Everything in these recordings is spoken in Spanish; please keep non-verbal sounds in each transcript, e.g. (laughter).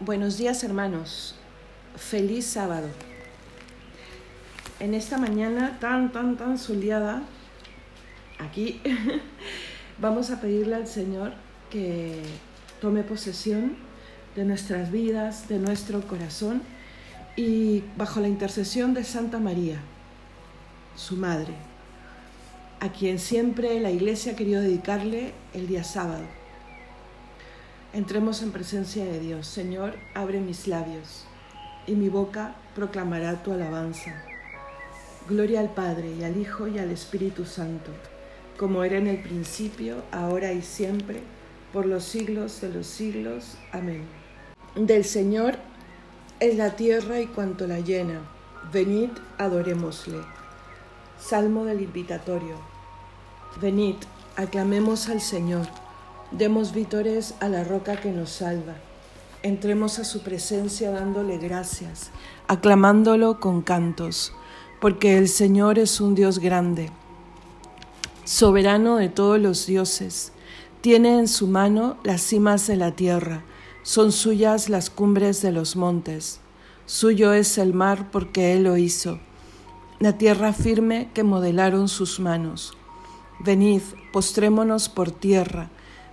Buenos días hermanos, feliz sábado. En esta mañana tan, tan, tan soleada, aquí (laughs) vamos a pedirle al Señor que tome posesión de nuestras vidas, de nuestro corazón y bajo la intercesión de Santa María, su madre, a quien siempre la Iglesia ha querido dedicarle el día sábado. Entremos en presencia de Dios. Señor, abre mis labios y mi boca proclamará tu alabanza. Gloria al Padre y al Hijo y al Espíritu Santo, como era en el principio, ahora y siempre, por los siglos de los siglos. Amén. Del Señor es la tierra y cuanto la llena. Venid, adorémosle. Salmo del invitatorio. Venid, aclamemos al Señor Demos vítores a la roca que nos salva. Entremos a su presencia dándole gracias, aclamándolo con cantos, porque el Señor es un Dios grande, soberano de todos los dioses. Tiene en su mano las cimas de la tierra, son suyas las cumbres de los montes. Suyo es el mar porque Él lo hizo, la tierra firme que modelaron sus manos. Venid, postrémonos por tierra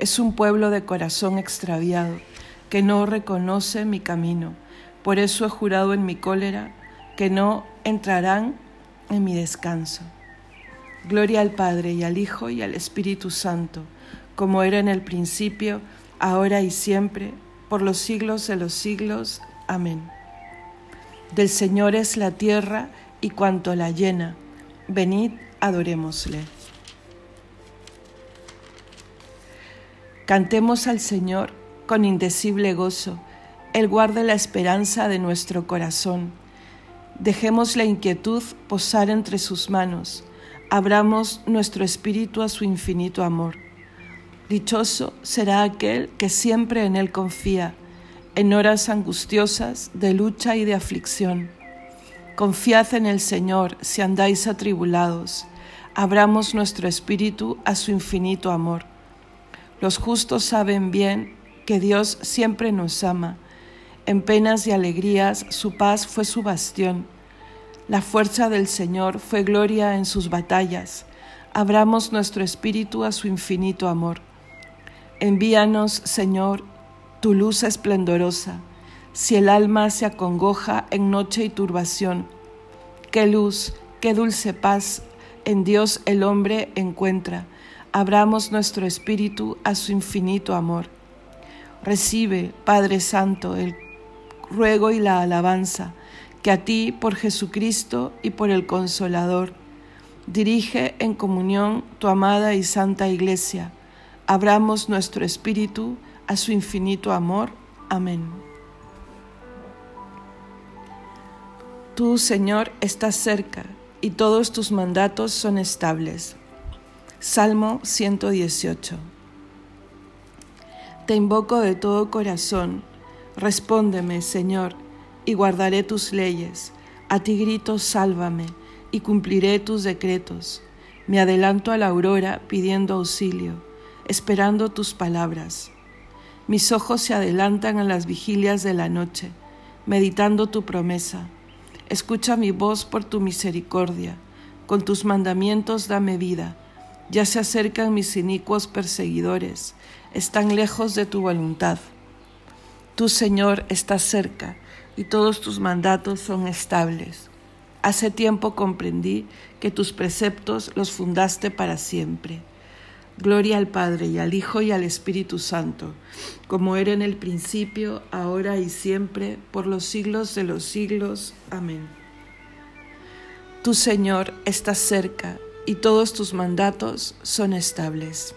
es un pueblo de corazón extraviado, que no reconoce mi camino. Por eso he jurado en mi cólera que no entrarán en mi descanso. Gloria al Padre y al Hijo y al Espíritu Santo, como era en el principio, ahora y siempre, por los siglos de los siglos. Amén. Del Señor es la tierra y cuanto la llena. Venid, adorémosle. Cantemos al Señor con indecible gozo. Él guarda la esperanza de nuestro corazón. Dejemos la inquietud posar entre sus manos. Abramos nuestro espíritu a su infinito amor. Dichoso será aquel que siempre en Él confía, en horas angustiosas de lucha y de aflicción. Confiad en el Señor si andáis atribulados. Abramos nuestro espíritu a su infinito amor. Los justos saben bien que Dios siempre nos ama. En penas y alegrías su paz fue su bastión. La fuerza del Señor fue gloria en sus batallas. Abramos nuestro espíritu a su infinito amor. Envíanos, Señor, tu luz esplendorosa, si el alma se acongoja en noche y turbación. Qué luz, qué dulce paz en Dios el hombre encuentra abramos nuestro espíritu a su infinito amor. Recibe, Padre Santo, el ruego y la alabanza que a ti, por Jesucristo y por el Consolador, dirige en comunión tu amada y santa Iglesia. Abramos nuestro espíritu a su infinito amor. Amén. Tú, Señor, estás cerca y todos tus mandatos son estables. Salmo 118. Te invoco de todo corazón, respóndeme, Señor, y guardaré tus leyes. A ti grito, sálvame, y cumpliré tus decretos. Me adelanto a la aurora pidiendo auxilio, esperando tus palabras. Mis ojos se adelantan a las vigilias de la noche, meditando tu promesa. Escucha mi voz por tu misericordia, con tus mandamientos dame vida ya se acercan mis inicuos perseguidores, están lejos de tu voluntad. Tu Señor, estás cerca y todos tus mandatos son estables. Hace tiempo comprendí que tus preceptos los fundaste para siempre. Gloria al Padre y al Hijo y al Espíritu Santo, como era en el principio, ahora y siempre, por los siglos de los siglos. Amén. Tu Señor, estás cerca y todos tus mandatos son estables.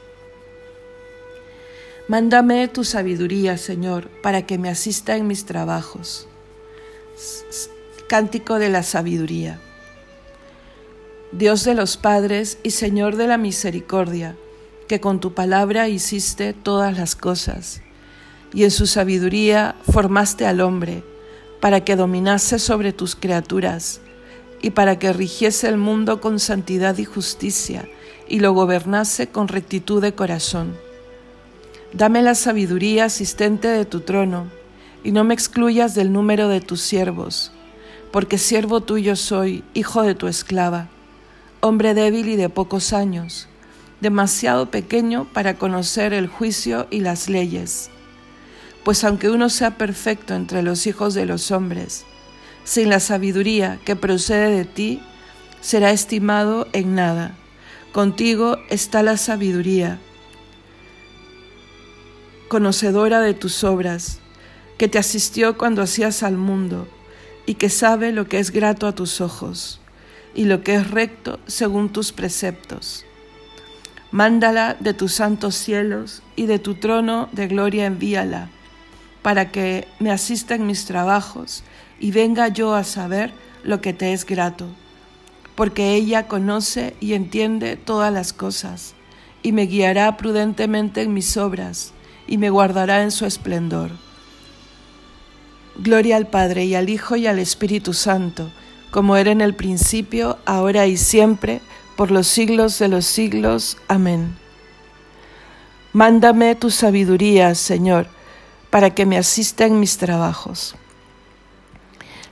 Mándame tu sabiduría, Señor, para que me asista en mis trabajos. Cántico de la sabiduría. Dios de los padres y Señor de la misericordia, que con tu palabra hiciste todas las cosas, y en su sabiduría formaste al hombre, para que dominase sobre tus criaturas, y para que rigiese el mundo con santidad y justicia, y lo gobernase con rectitud de corazón. Dame la sabiduría asistente de tu trono, y no me excluyas del número de tus siervos, porque siervo tuyo soy, hijo de tu esclava, hombre débil y de pocos años, demasiado pequeño para conocer el juicio y las leyes. Pues aunque uno sea perfecto entre los hijos de los hombres, sin la sabiduría que procede de ti, será estimado en nada. Contigo está la sabiduría, conocedora de tus obras, que te asistió cuando hacías al mundo y que sabe lo que es grato a tus ojos y lo que es recto según tus preceptos. Mándala de tus santos cielos y de tu trono de gloria envíala, para que me asista en mis trabajos y venga yo a saber lo que te es grato, porque ella conoce y entiende todas las cosas, y me guiará prudentemente en mis obras, y me guardará en su esplendor. Gloria al Padre y al Hijo y al Espíritu Santo, como era en el principio, ahora y siempre, por los siglos de los siglos. Amén. Mándame tu sabiduría, Señor, para que me asista en mis trabajos.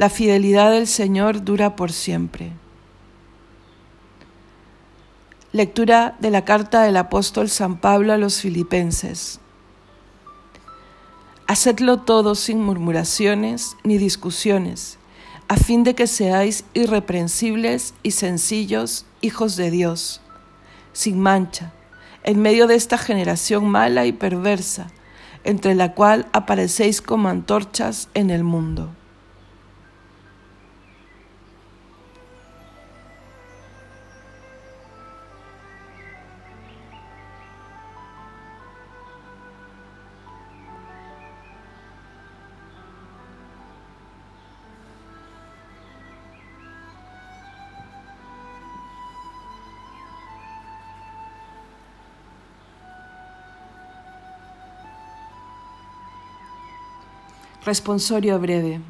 La fidelidad del Señor dura por siempre. Lectura de la carta del apóstol San Pablo a los filipenses. Hacedlo todo sin murmuraciones ni discusiones, a fin de que seáis irreprensibles y sencillos hijos de Dios, sin mancha, en medio de esta generación mala y perversa, entre la cual aparecéis como antorchas en el mundo. Responsorio breve.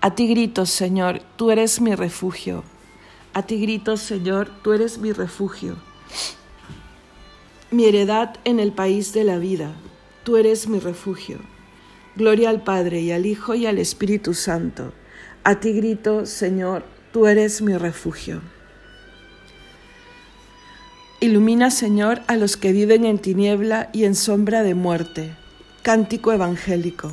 A ti grito, Señor, tú eres mi refugio. A ti grito, Señor, tú eres mi refugio. Mi heredad en el país de la vida, tú eres mi refugio. Gloria al Padre y al Hijo y al Espíritu Santo. A ti grito, Señor, tú eres mi refugio. Ilumina, Señor, a los que viven en tiniebla y en sombra de muerte. Cántico evangélico.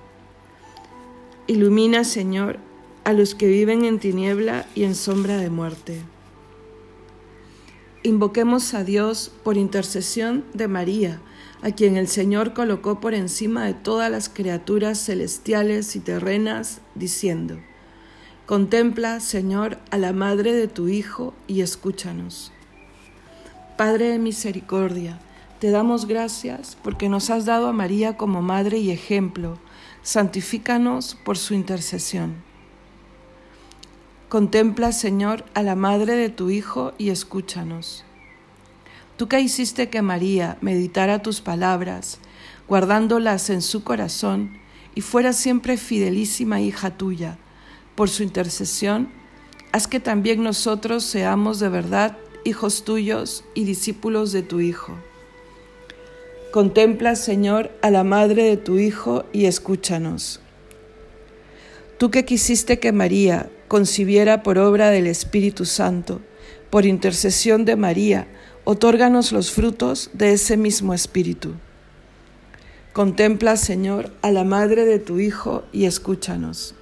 Ilumina, Señor, a los que viven en tiniebla y en sombra de muerte. Invoquemos a Dios por intercesión de María, a quien el Señor colocó por encima de todas las criaturas celestiales y terrenas, diciendo, Contempla, Señor, a la madre de tu Hijo y escúchanos. Padre de misericordia, te damos gracias porque nos has dado a María como madre y ejemplo. Santifícanos por su intercesión. Contempla, Señor, a la madre de tu Hijo y escúchanos. Tú que hiciste que María meditara tus palabras, guardándolas en su corazón, y fuera siempre fidelísima hija tuya, por su intercesión, haz que también nosotros seamos de verdad hijos tuyos y discípulos de tu Hijo. Contempla, Señor, a la madre de tu Hijo y escúchanos. Tú que quisiste que María concibiera por obra del Espíritu Santo, por intercesión de María, otórganos los frutos de ese mismo Espíritu. Contempla, Señor, a la madre de tu Hijo y escúchanos.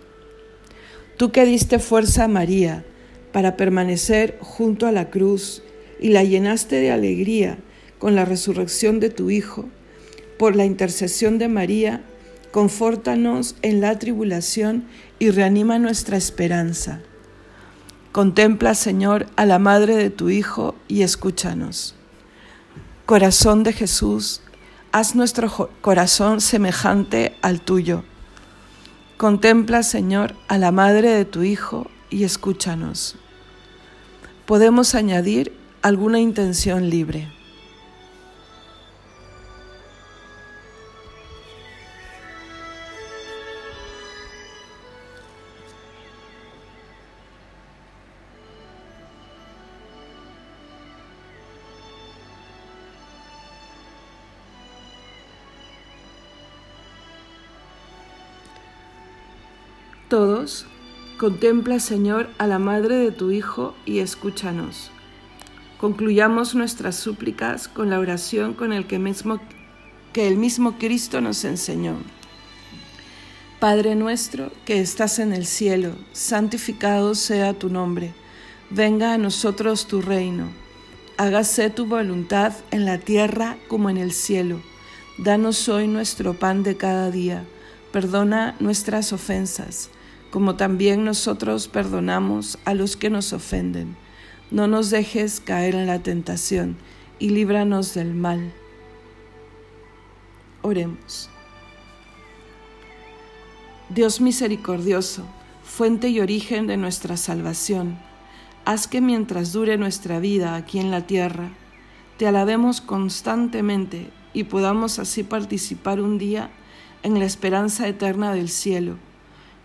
Tú que diste fuerza a María para permanecer junto a la cruz y la llenaste de alegría con la resurrección de tu Hijo, por la intercesión de María, confórtanos en la tribulación y reanima nuestra esperanza Contempla, Señor, a la madre de tu Hijo y escúchanos. Corazón de Jesús, haz nuestro corazón semejante al tuyo. Contempla, Señor, a la madre de tu Hijo y escúchanos. Podemos añadir alguna intención libre. Contempla, Señor, a la madre de tu Hijo y escúchanos. Concluyamos nuestras súplicas con la oración con el que, mismo, que el mismo Cristo nos enseñó. Padre nuestro que estás en el cielo, santificado sea tu nombre. Venga a nosotros tu reino. Hágase tu voluntad en la tierra como en el cielo. Danos hoy nuestro pan de cada día. Perdona nuestras ofensas como también nosotros perdonamos a los que nos ofenden. No nos dejes caer en la tentación y líbranos del mal. Oremos. Dios misericordioso, fuente y origen de nuestra salvación, haz que mientras dure nuestra vida aquí en la tierra, te alabemos constantemente y podamos así participar un día en la esperanza eterna del cielo